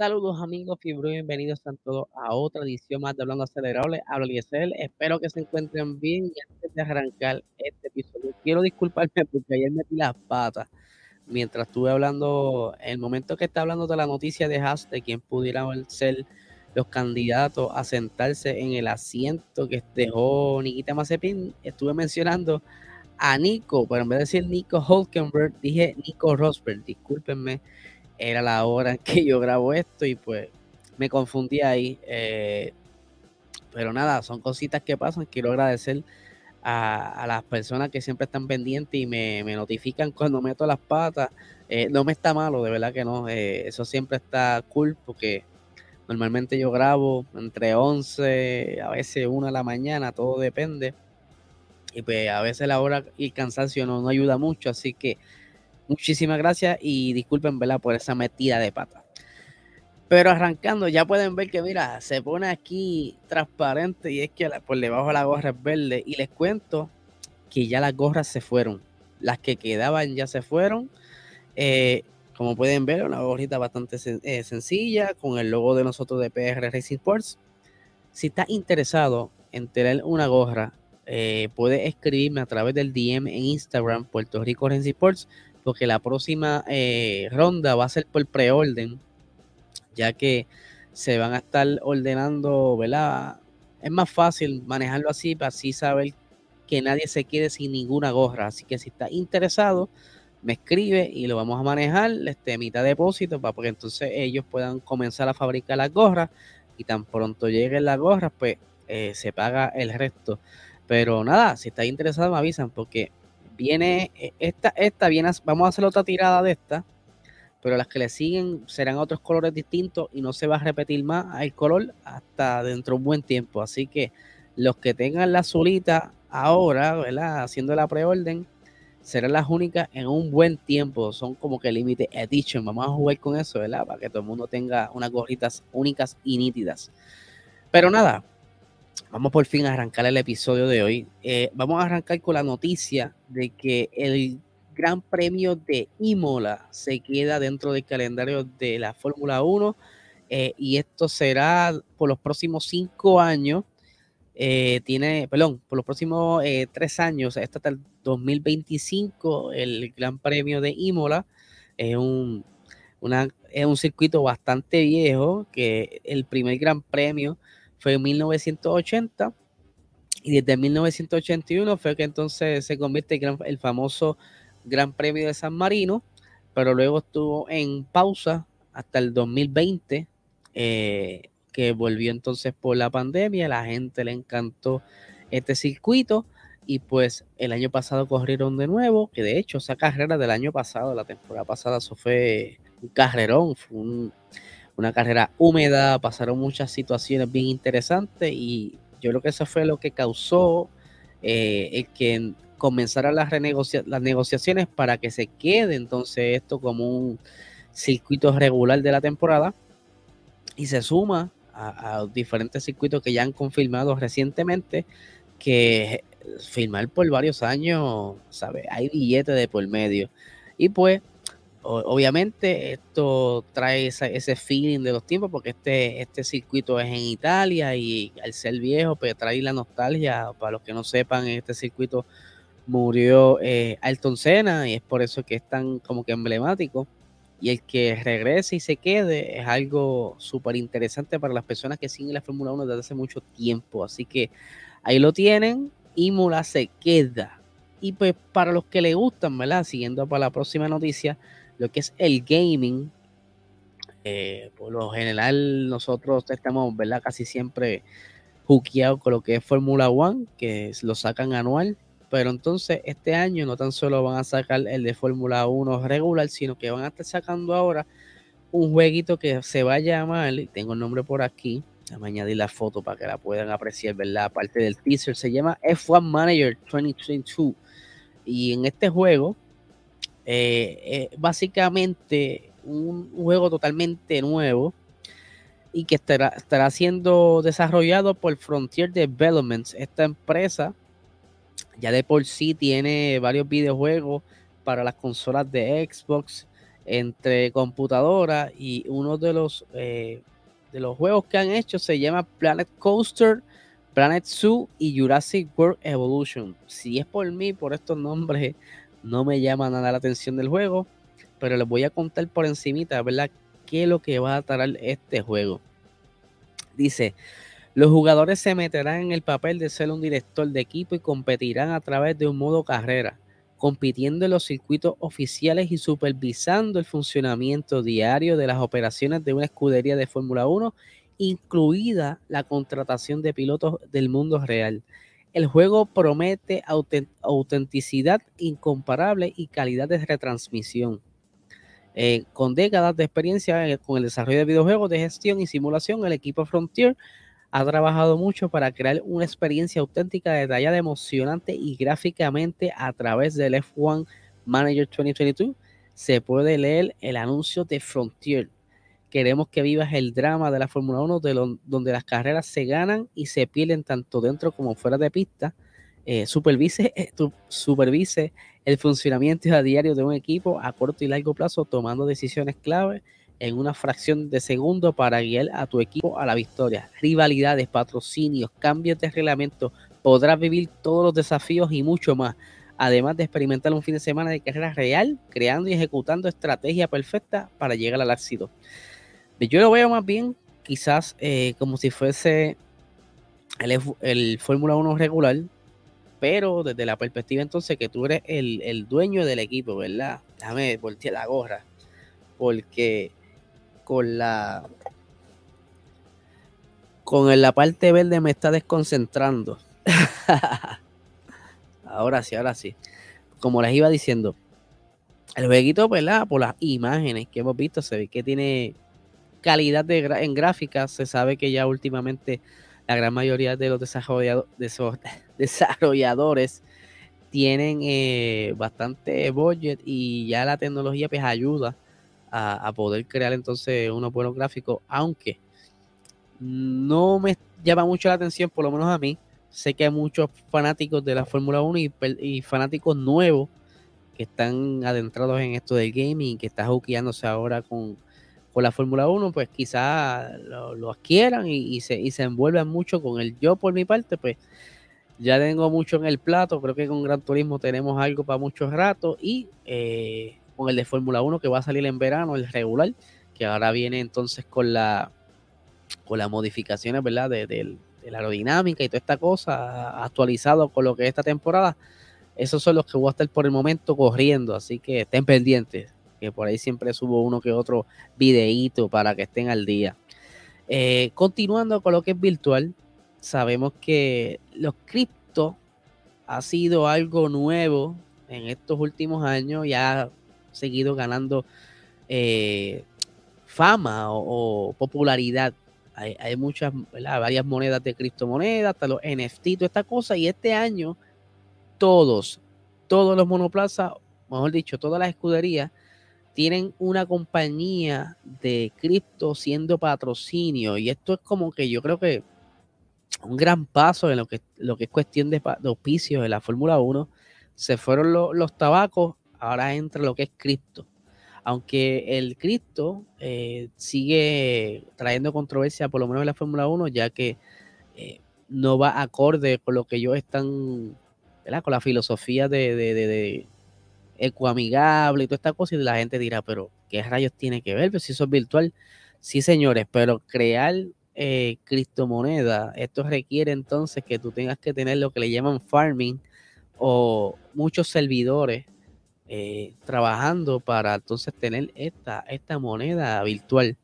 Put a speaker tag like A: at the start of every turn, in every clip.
A: Saludos amigos Fibro bienvenidos a todos a otra edición más de Hablando Acelerable. Hablo Liesel, espero que se encuentren bien. Y antes de arrancar este episodio, quiero disculparme porque ayer metí las patas mientras estuve hablando, el momento que está hablando de la noticia de Haas, de quién pudieran ser los candidatos a sentarse en el asiento que dejó Nikita Mazepin, estuve mencionando a Nico, pero en vez de decir Nico Hulkenberg, dije Nico Rosberg, discúlpenme era la hora en que yo grabo esto y pues me confundí ahí. Eh, pero nada, son cositas que pasan. Quiero agradecer a, las personas que siempre están pendientes y me, notifican cuando meto las patas. Eh, no me está malo, de verdad que no. Eh, eso siempre está cool porque normalmente yo grabo entre 11, a veces 1 de la mañana, todo depende. Y pues a veces la hora y el cansancio no, no ayuda mucho, así que Muchísimas gracias y disculpen. Por esa metida de pata. Pero arrancando, ya pueden ver que, mira, se pone aquí transparente y es que por debajo la gorra es verde. Y les cuento que ya las gorras se fueron. Las que quedaban ya se fueron. Eh, como pueden ver, una gorrita bastante eh, sencilla con el logo de nosotros de PR Racing Sports. Si estás interesado en tener una gorra, eh, puedes escribirme a través del DM en Instagram, Puerto Rico Racing Sports porque la próxima eh, ronda va a ser por preorden, ya que se van a estar ordenando, ¿verdad? Es más fácil manejarlo así para así saber que nadie se quede sin ninguna gorra. Así que si está interesado, me escribe y lo vamos a manejar este, mitad depósito para que entonces ellos puedan comenzar a fabricar las gorras y tan pronto lleguen las gorras, pues eh, se paga el resto. Pero nada, si está interesado me avisan porque Viene eh, esta, esta viene, vamos a hacer otra tirada de esta, pero las que le siguen serán otros colores distintos y no se va a repetir más el color hasta dentro de un buen tiempo. Así que los que tengan la azulita ahora, ¿verdad? Haciendo la preorden, serán las únicas en un buen tiempo. Son como que límite edition. Vamos a jugar con eso, ¿verdad? Para que todo el mundo tenga unas gorritas únicas y nítidas. Pero nada, vamos por fin a arrancar el episodio de hoy. Eh, vamos a arrancar con la noticia de que el Gran Premio de Imola se queda dentro del calendario de la Fórmula 1 eh, y esto será por los próximos cinco años. Eh, tiene, perdón, por los próximos tres años, hasta el 2025, el Gran Premio de Imola es un, es un circuito bastante viejo, que el primer Gran Premio fue en 1980 y desde 1981 fue que entonces se convierte en el famoso Gran Premio de San Marino, pero luego estuvo en pausa hasta el 2020, eh, que volvió entonces por la pandemia, la gente le encantó este circuito y pues el año pasado corrieron de nuevo, que de hecho esa carrera del año pasado, la temporada pasada, eso fue un carrerón, fue un, una carrera húmeda, pasaron muchas situaciones bien interesantes y yo creo que eso fue lo que causó eh, el que comenzaran las, las negociaciones para que se quede entonces esto como un circuito regular de la temporada y se suma a, diferentes circuitos que ya han confirmado recientemente que firmar por varios años, ¿sabe? Hay billetes de por medio. Y pues obviamente esto trae ese feeling de los tiempos porque este, este circuito es en Italia y al ser viejo pues trae la nostalgia. Para los que no sepan este circuito murió eh, Ayrton Senna y es por eso que es tan como que emblemático. Y el que regrese y se quede es algo súper interesante para las personas que siguen la Fórmula 1 desde hace mucho tiempo. Así que ahí lo tienen Imola se queda. Y pues para los que le gustan, ¿verdad? Siguiendo para la próxima noticia, lo que es el gaming. Eh, por lo general, nosotros estamos, ¿verdad? Casi siempre juqueados con lo que es Fórmula One, que lo sacan anual. Pero entonces, este año no tan solo van a sacar el de Fórmula 1 regular, sino que van a estar sacando ahora un jueguito que se va a llamar, y tengo el nombre por aquí, a añadir la foto para que la puedan apreciar, ¿verdad? Aparte del teaser, se llama F1 Manager 2022. Y en este juego, eh, eh, básicamente un juego totalmente nuevo y que estará, estará siendo desarrollado por Frontier Developments. Esta empresa ya de por sí tiene varios videojuegos para las consolas de Xbox, entre computadora y uno de los, eh, de los juegos que han hecho se llama Planet Coaster, Planet Zoo y Jurassic World Evolution. Si es por mí, por estos nombres, no me llama nada la atención del juego, pero les voy a contar por encimita, ¿verdad? ¿Qué es lo que va a traer este juego? Dice, los jugadores se meterán en el papel de ser un director de equipo y competirán a través de un modo carrera, compitiendo en los circuitos oficiales y supervisando el funcionamiento diario de las operaciones de una escudería de Fórmula 1, incluida la contratación de pilotos del mundo real. El juego promete autenticidad incomparable y calidad de retransmisión. Eh, con décadas de experiencia con el desarrollo de videojuegos de gestión y simulación, el equipo Frontier ha trabajado mucho para crear una experiencia auténtica, detallada, emocionante y gráficamente a través del F1 Manager 2022. Se puede leer el anuncio de Frontier. Queremos que vivas el drama de la Fórmula 1, de donde las carreras se ganan y se pierden tanto dentro como fuera de pista. Eh, supervise, eh, supervise el funcionamiento a diario de un equipo a corto y largo plazo, tomando decisiones clave en una fracción de segundo para guiar a tu equipo a la victoria. Rivalidades, patrocinios, cambios de reglamento, podrás vivir todos los desafíos y mucho más. Además de experimentar un fin de semana de carrera real, creando y ejecutando estrategia perfecta para llegar al éxito. Yo lo veo más bien quizás eh, como si fuese el, el Fórmula 1 regular, pero desde la perspectiva entonces que tú eres el, el dueño del equipo, ¿verdad? Déjame voltear la gorra, porque con la con la parte verde me está desconcentrando. ahora sí, ahora sí. Como les iba diciendo, el jueguito, ¿verdad? Por las imágenes que hemos visto, se ve que tiene calidad de en gráficas. Se sabe que ya últimamente la gran mayoría de los desarrolladores tienen eh, bastante budget y ya la tecnología pues ayuda a, poder crear entonces unos buenos gráficos, aunque no me llama mucho la atención, por lo menos a mí. Sé que hay muchos fanáticos de la Fórmula 1 y, fanáticos nuevos que están adentrados en esto del gaming, que están juqueándose ahora con, la Fórmula 1, pues quizás lo, adquieran y, se, y se envuelvan mucho con el yo por mi parte, pues ya tengo mucho en el plato, creo que con Gran Turismo tenemos algo para muchos ratos y eh, con el de Fórmula 1 que va a salir en verano, el regular, que ahora viene entonces con la con las modificaciones, ¿verdad? De, la aerodinámica y toda esta cosa, actualizado con lo que es esta temporada. Esos son los que voy a estar por el momento corriendo, así que estén pendientes, que por ahí siempre subo uno que otro videíto para que estén al día. Eh, continuando con lo que es virtual, sabemos que los cripto ha sido algo nuevo en estos últimos años, ya seguido ganando eh, fama o, popularidad. Hay, muchas, varias monedas de criptomonedas, hasta los NFT, toda esta cosa. Y este año, todos, todos los monoplazas, mejor dicho, todas las escuderías, tienen una compañía de cripto siendo patrocinio. Y esto es como que yo creo que un gran paso en lo que, lo que es cuestión de, de auspicios de la Fórmula 1. Se fueron los tabacos ahora entra lo que es cripto. Aunque el cripto eh, sigue trayendo controversia, por lo menos en la Fórmula 1, ya que eh, no va acorde con lo que ellos están, con la filosofía de, ecoamigable y toda esta cosa, y la gente dirá, pero ¿qué rayos tiene que ver? Pues si eso es virtual. Sí, señores, pero crear eh, criptomoneda, esto requiere entonces que tú tengas que tener lo que le llaman farming o muchos servidores eh, trabajando para entonces tener esta, esta moneda virtual.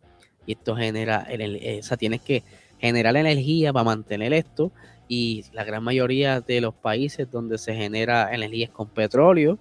A: Y esto genera, o sea, tienes que generar energía para mantener esto. Y la gran mayoría de los países donde se genera energía es con petróleo.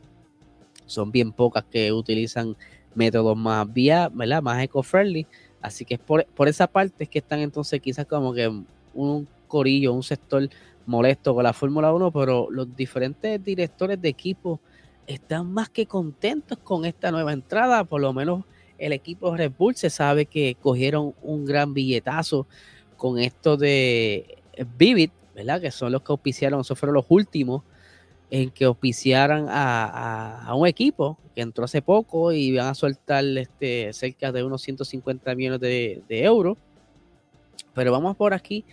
A: Son bien pocas que utilizan métodos más vía, ¿verdad? Más eco-friendly. Así que es por, por esa parte es que están entonces quizás como que un corillo, un sector molesto con la Fórmula 1, pero los diferentes directores de equipo están más que contentos con esta nueva entrada, por lo menos el equipo Red Bull se sabe que cogieron un gran billetazo con esto de Vivid, ¿verdad? Que son los que auspiciaron, esos fueron los últimos en que auspiciaran a, un equipo que entró hace poco y van a soltar este, cerca de unos 150 millones de, euros. Pero vamos por aquí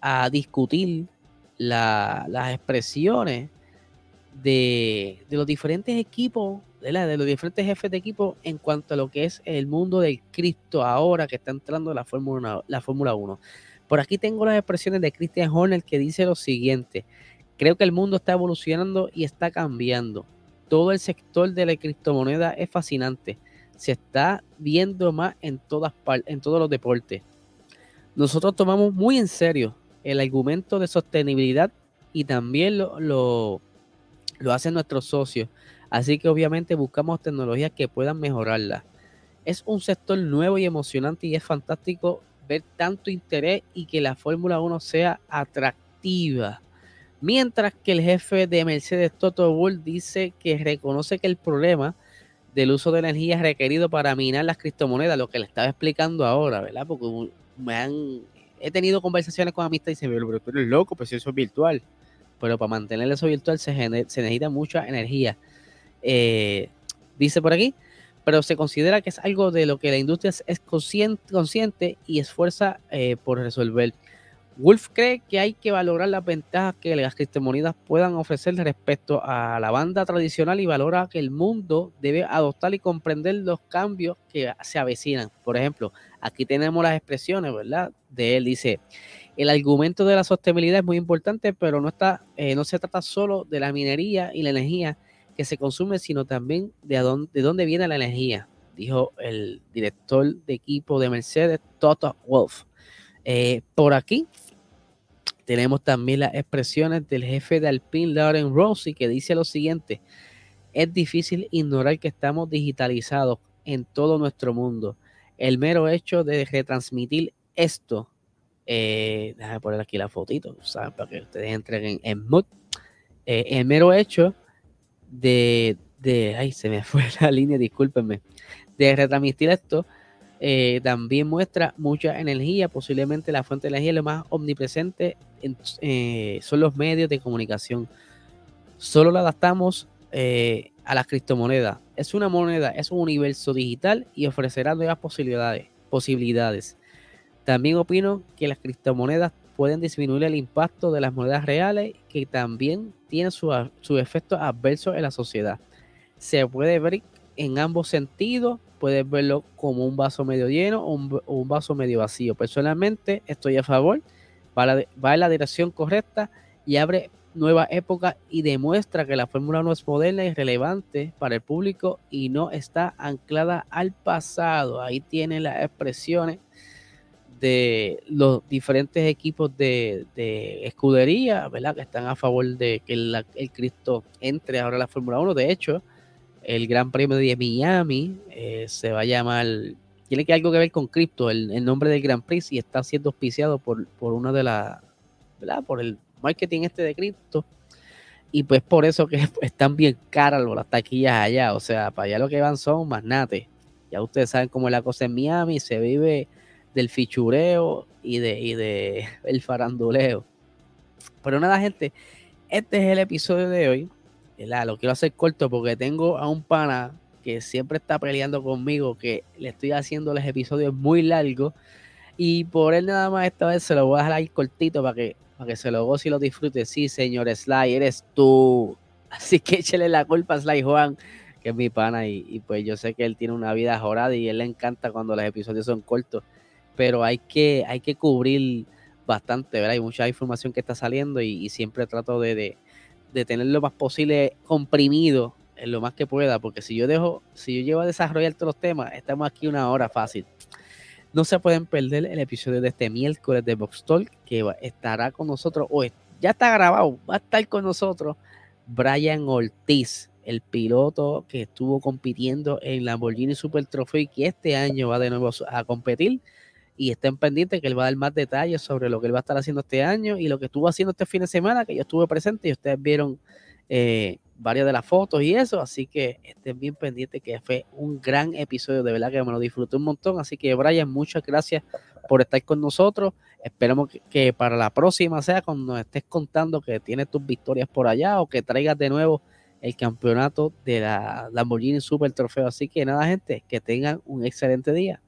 A: a discutir las expresiones de, los diferentes equipos, de, de, los diferentes jefes de equipo en cuanto a lo que es el mundo del Cristo ahora que está entrando la Fórmula, la Fórmula 1. Por aquí tengo las expresiones de Christian Horner que dice lo siguiente. Creo que el mundo está evolucionando y está cambiando. Todo el sector de la criptomoneda es fascinante. Se está viendo más en, todas en todos los deportes. Nosotros tomamos muy en serio el argumento de sostenibilidad y también lo, lo, lo hacen nuestros socios. Así que obviamente buscamos tecnologías que puedan mejorarla. Es un sector nuevo y emocionante y es fantástico ver tanto interés y que la Fórmula 1 sea atractiva. Mientras que el jefe de Mercedes, Toto Wolff, dice que reconoce que el problema del uso de energía requerido para minar las criptomonedas, lo que le estaba explicando ahora, ¿verdad? Porque me han, he tenido conversaciones con amistades y dicen, pero tú eres loco, pues eso es virtual. Pero para mantener eso virtual se, se necesita mucha energía. Eh, dice por aquí, pero se considera que es algo de lo que la industria es consciente, consciente y esfuerza eh, por resolver. Wolf cree que hay que valorar las ventajas que las criptomonedas puedan ofrecer respecto a la banda tradicional y valora que el mundo debe adoptar y comprender los cambios que se avecinan. Por ejemplo, aquí tenemos las expresiones, ¿verdad? De él dice, el argumento de la sostenibilidad es muy importante, pero no, está, eh, no se trata solo de la minería y la energía que se consume, sino también de, dónde, de dónde viene la energía, dijo el director de equipo de Mercedes, Toto Wolf. Eh, por aquí tenemos también las expresiones del jefe de Alpine, Lauren Rossi, que dice lo siguiente, es difícil ignorar que estamos digitalizados en todo nuestro mundo. El mero hecho de retransmitir esto, eh, déjame poner aquí la fotito, ¿saben? para que ustedes entren en, en. Eh, el mero hecho de, de, ay, se me fue la línea, discúlpenme, de retransmitir esto, eh, también muestra mucha energía, posiblemente la fuente de energía lo más omnipresente eh, son los medios de comunicación. Solo la adaptamos eh, a las criptomonedas. Es una moneda, es un universo digital y ofrecerá nuevas posibilidades. posibilidades. También opino que las criptomonedas pueden disminuir el impacto de las monedas reales que también tienen su, su efecto adverso en la sociedad. Se puede ver en ambos sentidos, puedes verlo como un vaso medio lleno o un, vaso medio vacío. Personalmente estoy a favor, va, va en la dirección correcta y abre nueva época y demuestra que la Fórmula 1 es moderna y relevante para el público y no está anclada al pasado. Ahí tienen las expresiones de los diferentes equipos de, escudería, ¿verdad? Que están a favor de que el Cristo entre ahora a la Fórmula 1. De hecho, el Gran Premio de Miami eh, se va a llamar, tiene que algo que ver con Crypto, el, nombre del Gran Prix, y está siendo auspiciado por, por una de las, ¿verdad? Por el marketing este de Crypto. Y pues por eso que están bien caras las taquillas allá. O sea, para allá lo que van son magnates. Ya ustedes saben cómo es la cosa en Miami, se vive del fichureo y de, y de el faranduleo. Pero nada, gente, este es el episodio de hoy. Lo quiero hacer corto porque tengo a un pana que siempre está peleando conmigo, que le estoy haciendo los episodios muy largos. Y por él nada más esta vez se lo voy a dejar cortito para que, para que se lo goce y lo disfrute. Sí, señor Sly, eres tú. Así que échale la culpa a Sly Juan, que es mi pana. Y, pues yo sé que él tiene una vida jorada y él le encanta cuando los episodios son cortos. Pero hay que, hay que cubrir bastante, ¿verdad? Hay mucha información que está saliendo y, siempre trato de tener lo más posible comprimido en lo más que pueda, porque si yo dejo, si yo llevo a desarrollar todos los temas, estamos aquí una hora fácil. No se pueden perder el episodio de este miércoles de Box Talk, que estará con nosotros, o ya está grabado, va a estar con nosotros Brian Ortiz, el piloto que estuvo compitiendo en Lamborghini Super Trophy, que este año va de nuevo a competir y estén pendientes que él va a dar más detalles sobre lo que él va a estar haciendo este año y lo que estuvo haciendo este fin de semana, que yo estuve presente y ustedes vieron eh, varias de las fotos y eso, así que estén bien pendientes que fue un gran episodio, de verdad que me lo disfruté un montón, así que Brian, muchas gracias por estar con nosotros. Esperemos que, para la próxima sea cuando nos estés contando que tienes tus victorias por allá o que traigas de nuevo el campeonato de la Lamborghini Super Trofeo. Así que nada, gente, que tengan un excelente día.